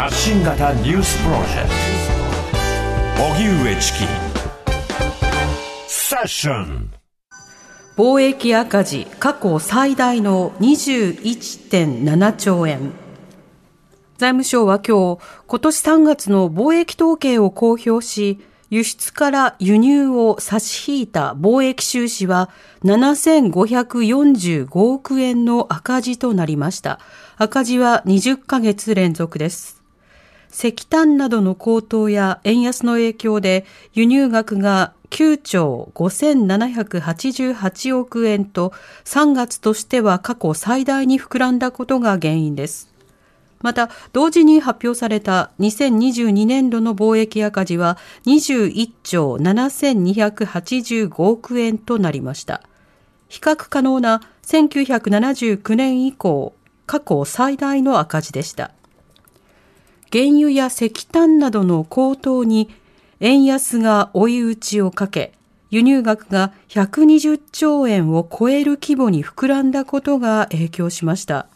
発信型ニュースプロジェクト荻上チキセッション貿易赤字過去最大の21.7兆円財務省は今日、今年3月の貿易統計を公表し、輸出から輸入を差し引いた貿易収支は7545億円の赤字となりました。赤字は20ヶ月連続です。石炭などの高騰や円安の影響で輸入額が9兆5788億円と3月としては過去最大に膨らんだことが原因です。また、同時に発表された2022年度の貿易赤字は21兆7285億円となりました。比較可能な1979年以降、過去最大の赤字でした。原油や石炭などの高騰に円安が追い打ちをかけ、輸入額が120兆円を超える規模に膨らんだことが影響しました。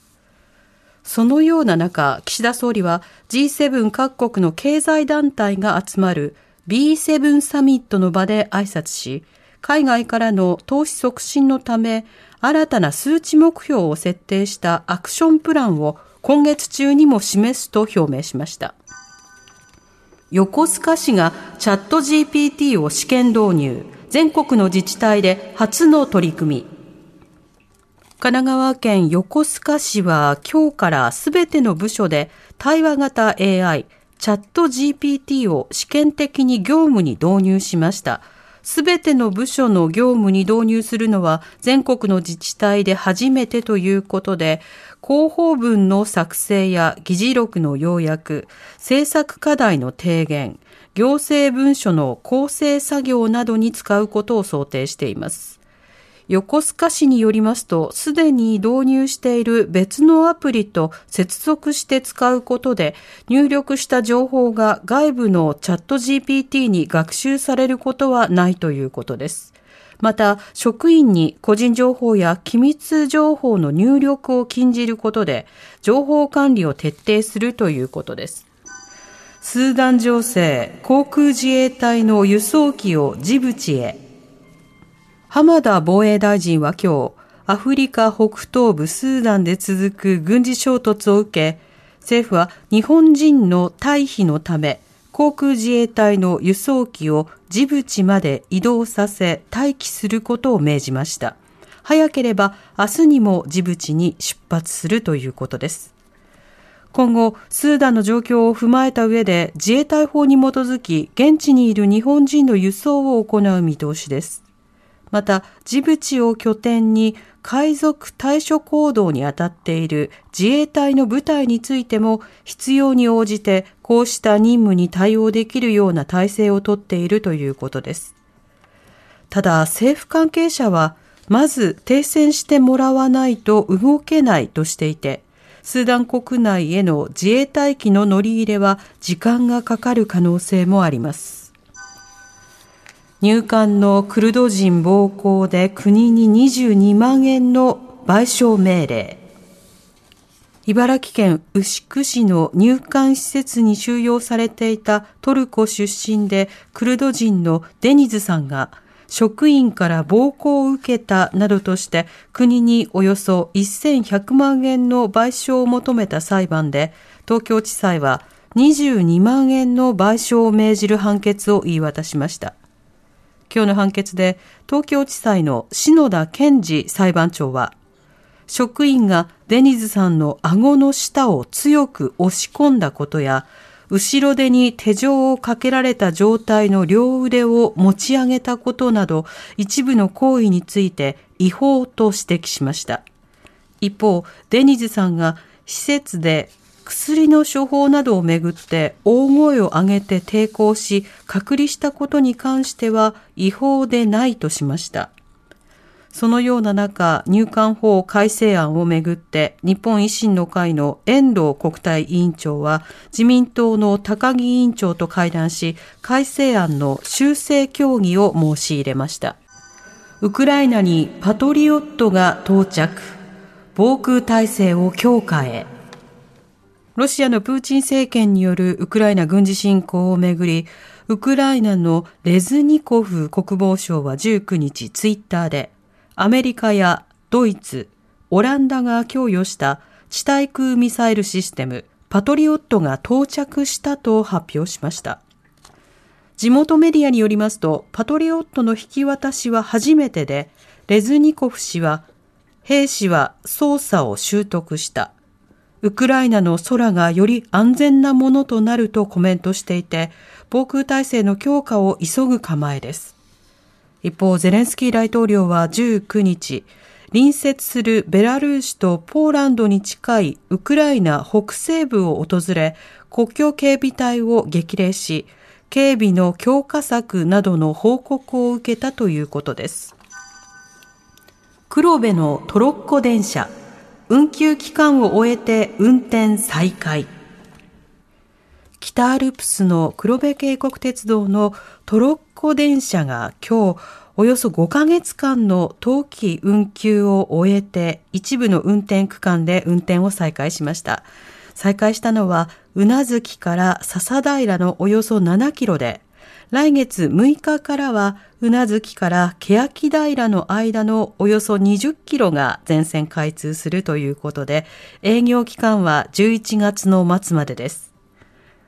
そのような中、岸田総理は G7 各国の経済団体が集まる B7 サミットの場で挨拶し、海外からの投資促進のため、新たな数値目標を設定したアクションプランを今月中にも示すと表明しました。横須賀市がチャット GPT を試験導入、全国の自治体で初の取り組み、神奈川県横須賀市は今日からすべての部署で対話型 AI チャット GPT を試験的に業務に導入しました。すべての部署の業務に導入するのは全国の自治体で初めてということで、広報文の作成や議事録の要約、政策課題の提言、行政文書の構成作業などに使うことを想定しています。横須賀市によりますと、すでに導入している別のアプリと接続して使うことで、入力した情報が外部のチャット GPT に学習されることはないということです。また、職員に個人情報や機密情報の入力を禁じることで、情報管理を徹底するということです。スーダン情勢、航空自衛隊の輸送機をジブチへ、浜田防衛大臣は今日、アフリカ北東部スーダンで続く軍事衝突を受け、政府は日本人の退避のため、航空自衛隊の輸送機をジブチまで移動させ待機することを命じました。早ければ明日にもジブチに出発するということです。今後、スーダンの状況を踏まえた上で自衛隊法に基づき現地にいる日本人の輸送を行う見通しです。また、ジブチを拠点に海賊対処行動に当たっている自衛隊の部隊についても必要に応じてこうした任務に対応できるような体制をとっているということです。ただ政府関係者はまず停戦してもらわないと動けないとしていて、スーダン国内への自衛隊機の乗り入れは時間がかかる可能性もあります。入管のクルド人暴行で国に22万円の賠償命令。茨城県牛久市の入管施設に収容されていたトルコ出身でクルド人のデニズさんが職員から暴行を受けたなどとして国におよそ1100万円の賠償を求めた裁判で東京地裁は22万円の賠償を命じる判決を言い渡しました。今日の判決で東京地裁の篠田健二裁判長は職員がデニズさんの顎の下を強く押し込んだことや後ろ手に手錠をかけられた状態の両腕を持ち上げたことなど一部の行為について違法と指摘しました。一方、デニズさんが施設で薬の処方などをめぐって大声を上げて抵抗し隔離したことに関しては違法でないとしました。そのような中、入管法改正案をめぐって日本維新の会の遠藤国対委員長は自民党の高木委員長と会談し改正案の修正協議を申し入れました。ウクライナにパトリオットが到着。防空体制を強化へ。ロシアのプーチン政権によるウクライナ軍事侵攻をめぐり、ウクライナのレズニコフ国防相は19日ツイッターで、アメリカやドイツ、オランダが供与した地対空ミサイルシステムパトリオットが到着したと発表しました。地元メディアによりますと、パトリオットの引き渡しは初めてで、レズニコフ氏は、兵士は操作を習得した。ウクライナの空がより安全なものとなるとコメントしていて、防空体制の強化を急ぐ構えです。一方、ゼレンスキー大統領は19日、隣接するベラルーシとポーランドに近いウクライナ北西部を訪れ、国境警備隊を激励し、警備の強化策などの報告を受けたということです。黒部のトロッコ電車、運休期間を終えて運転再開。北アルプスの黒部渓谷鉄道のトロッコ電車が今日およそ5ヶ月間の冬季運休を終えて一部の運転区間で運転を再開しました。再開したのは、宇奈月から笹平のおよそ7キロで、来月6日からは、宇奈月から欅平の間のおよそ20キロが全線開通するということで、営業期間は11月の末までです。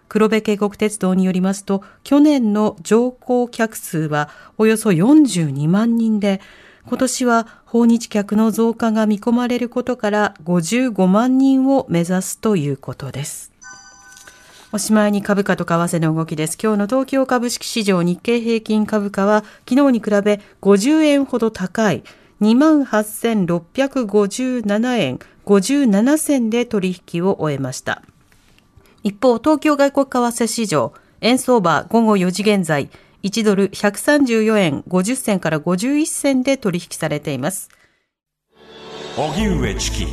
黒部渓谷鉄道によりますと、去年の乗降客数はおよそ42万人で、今年は訪日客の増加が見込まれることから55万人を目指すということです。おしまいに株価と為替の動きです。今日の東京株式市場日経平均株価は昨日に比べ50円ほど高い28,657円57銭で取引を終えました。一方、東京外国為替市場、円相場午後4時現在、1ドル134円50銭から51銭で取引されています。荻上チキ